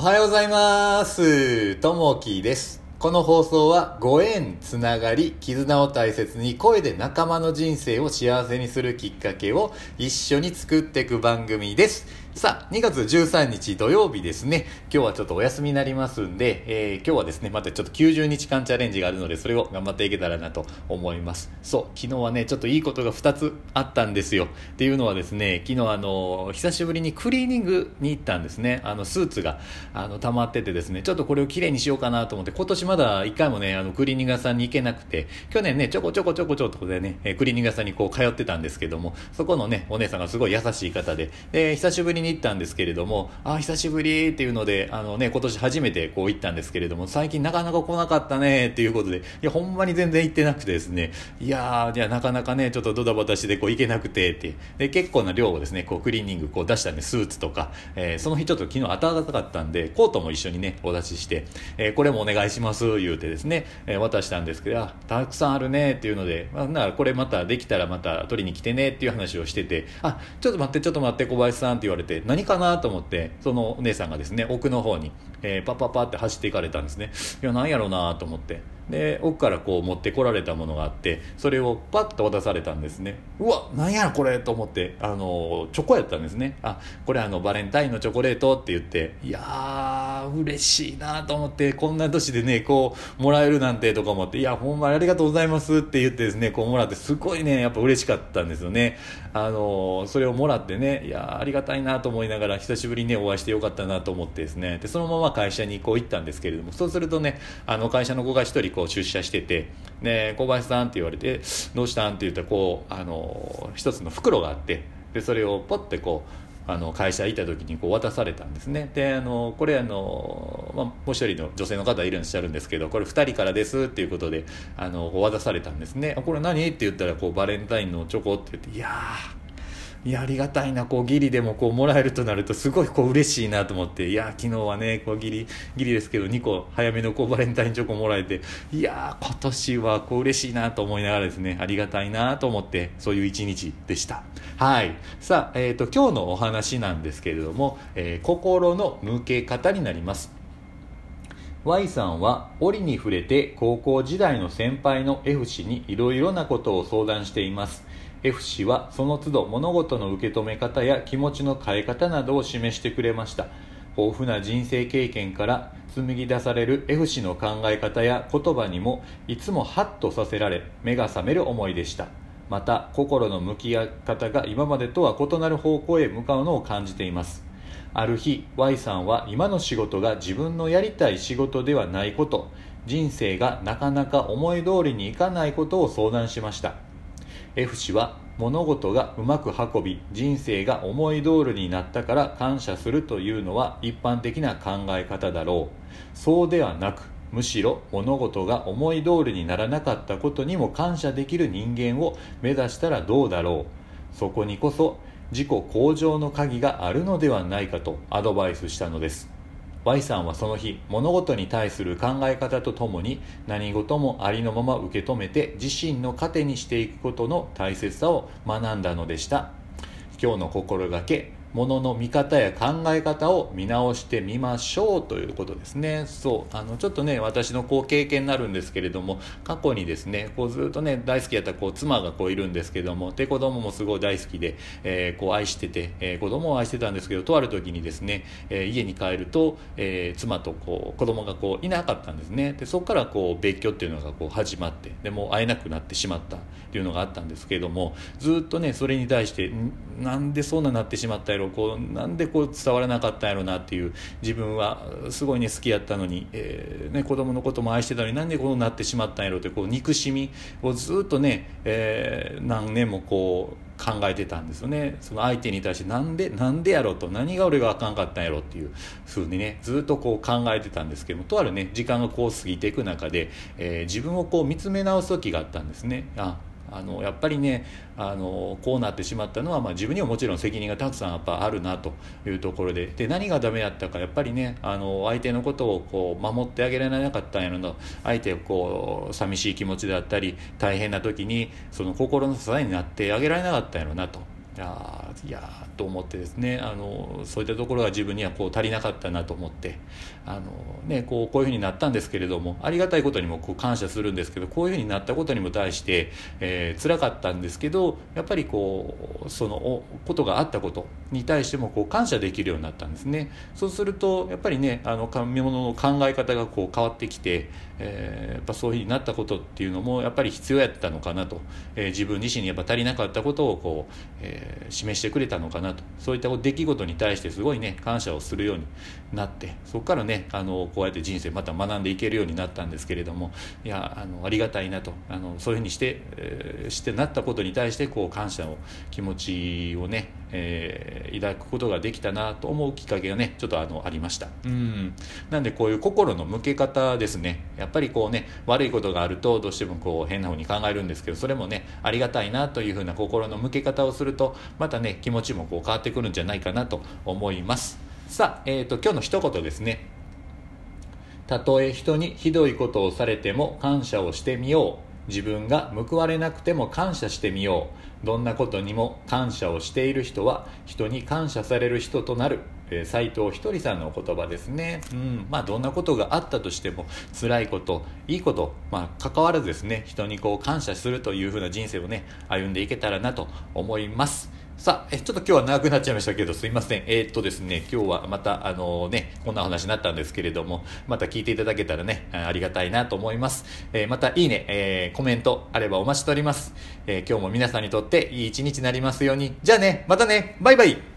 おはようございます。ともきです。この放送はご縁、つながり、絆を大切に声で仲間の人生を幸せにするきっかけを一緒に作っていく番組です。さあ、2月13日土曜日ですね。今日はちょっとお休みになりますんで、えー今日はですね、またちょっと90日間チャレンジがあるので、それを頑張っていけたらなと思います。そう、昨日はね、ちょっといいことが2つあったんですよ。っていうのはですね、昨日あの、久しぶりにクリーニングに行ったんですね。あの、スーツが、あの、溜まっててですね、ちょっとこれをきれいにしようかなと思って、今年まだ1回もね、あの、クリーニング屋さんに行けなくて、去年ね、ちょこちょこちょこちょこでね、クリーニング屋さんにこう通ってたんですけども、そこのね、お姉さんがすごい優しい方で、で、久しぶりに行ったんですけれども、あ、久しぶりっていうので、あのね、今年初めてこう行ったんですけれども、最近なかなか来なかったねっていうことで、いや、ほんまに全然行ってなくてですね、いや、じゃあなかなかね、ちょっとドタバタしてこう行けなくてって、で、結構な量をですね、こうクリーニングこう出したんで、スーツとか、えーその日ちょっと昨日暖かかったんで、コートも一緒にね、お出しして、えーこれもお願いします、言うてですね、えー渡したんですけど、あ、たくさんあるねっていうので、まあ、ならこれまたできたらまた取りに来てねっていう話をしてて、あ、ちょっと待って、ちょっと待って、小林さんって言われて、何かなと思って、そのお姉さんがですね、奥の方に、えーパッパッパって走っていかれたんですね。いや、なんやろうなと思って。で、奥からこう持ってこられたものがあって、それをパッと渡されたんですね。うわ、なんやこれと思って、あの、チョコやったんですね。あ、これあの、バレンタインのチョコレートって言って、いやー、嬉しいなと思って、こんな年でね、こう、もらえるなんてとか思って、いや、ほんまにありがとうございますって言ってですね、こうもらって、すごいね、やっぱ嬉しかったんですよね。あの、それをもらってね、いや、ありがたいなと思いながら、久しぶりにね、お会いしてよかったなと思ってですね、で、そのまま会社にこう行ったんですけれども、そうするとね、あの、会社の子が一人こう出社してて、ね、小林さんって言われて、どうしたんって言ったら、こう、あの、一つの袋があって、で、それをポッてこう、あの会社行った時にこう渡されたんですね。であのこれあの、まあ、もう一人の女性の方いらっしゃるんですけどこれ2人からですっていうことであの渡されたんですね。これ何？って言ったらこうバレンタインのチョコって言っていやーいやありがたいなこうギリでもこうもらえるとなるとすごいこう嬉しいなと思って。いや昨日はねこうギリギリですけど2個早めのこうバレンタインチョコもらえて。いや今年はこう嬉しいなと思いながらですねありがたいなと思ってそういう一日でした。はい。さあ、えー、と今日のお話なんですけれども、えー心の向け方になります。Y さんは折に触れて高校時代の先輩の F 氏にいろいろなことを相談しています。F 氏はその都度物事の受け止め方や気持ちの変え方などを示してくれました。豊富な人生経験から紡ぎ出される F 氏の考え方や言葉にもいつもハッとさせられ目が覚める思いでした。また心の向き合い方が今までとは異なる方向へ向かうのを感じています。ある日 Y さんは今の仕事が自分のやりたい仕事ではないこと人生がなかなか思い通りにいかないことを相談しました。F 氏は物事がうまく運び人生が思い通りになったから感謝するというのは一般的な考え方だろう。そうではなくむしろ物事が思い通りにならなかったことにも感謝できる人間を目指したらどうだろう。そこにこそ自己向上の鍵があるのではないかとアドバイスしたのです。Y さんはその日物事に対する考え方とともに何事もありのまま受け止めて自身の糧にしていくことの大切さを学んだのでした。今日の心がけ物のの見方や考え方を見直してみましょうということですね。そうあのちょっとね私のこう経験になるんですけれども過去にですねこうずっとね大好きやったこう妻がこういるんですけどもで子供もすごい大好きで、えーこう愛してて、えー子供を愛してたんですけどとある時にですね、えー家に帰ると、えー妻とこう子供がこういなかったんですね。でそこからこう別居っていうのがこう始まってでもう会えなくなってしまったっていうのがあったんですけれどもずっとねそれに対してなんでそんななってしまったやろこうなんでこう伝わらなかったんやろなっていう自分はすごいね好きやったのに、えーね、子供のことも愛してたのになんでこうなってしまったんやろってこう憎しみをずっとね、えー何年もこう考えてたんですよね。その相手に対してなんでなんでやろと何が俺があかんかったんやろっていうふうにねずっとこう考えてたんですけどもとあるね時間がこう過ぎていく中で、えー自分をこう見つめ直す時があったんですね。ああのやっぱりねあのこうなってしまったのは、まあ、自分にはもちろん責任がたくさんやっぱあるなというところでで何がダメだったかやっぱりねあの相手のことをこう守ってあげられなかったんやろな相手をこう寂しい気持ちであったり大変な時にその心の支えになってあげられなかったんやろなと。やいやと思ってですねあのそういったところが自分にはこう足りなかったなと思ってあの、ね、こうこういうふうになったんですけれどもありがたいことにもこう感謝するんですけどこういうふうになったことにも対して、えー、辛かったんですけどやっぱりこうそのことがあったことに対してもこう感謝できるようになったんですね。そうするとやっぱりねあの神物の考え方がこう変わってきて、えー、やっぱそういうふうになったことっていうのもやっぱり必要やったのかなと、えー、自分自身にやっぱ足りなかったことをこう、えー、示してくれたのかなと。そういった出来事に対してすごいね感謝をするようになってそこからねあのこうやって人生また学んでいけるようになったんですけれどもいやあのありがたいなとあのそういうふうにして、えー、してなったことに対してこう感謝の気持ちをね、えー、抱くことができたなと思うきっかけがねちょっとあのありました。うん。なんでこういう心の向け方ですね。やっぱりこうね悪いことがあるとどうしてもこう変なふうに考えるんですけどそれもねありがたいなというふうな心の向け方をするとまたね気持ちもこう変わってくるんじゃないかなと思います。さあ、えーと、今日の一言ですね。たとえ人にひどいことをされても感謝をしてみよう。自分が報われなくても感謝してみよう。どんなことにも感謝をしている人は人に感謝される人となる。斎、えー、藤ひとりさんのお言葉ですね、うん。まあ、どんなことがあったとしても辛いこといいこと、まあ、関わらずですね。人にこう感謝するというふうな人生をね歩んでいけたらなと思います。さあ、え、ちょっと今日は長くなっちゃいましたけど、すいません。えー、っとですね、今日はまた、あのね、こんな話になったんですけれども、また聞いていただけたらね、ありがたいなと思います。えー、また、いいね、え、コメントあればお待ちしております。え今日も皆さんにとっていい一日になりますように。じゃあね、またね、バイバイ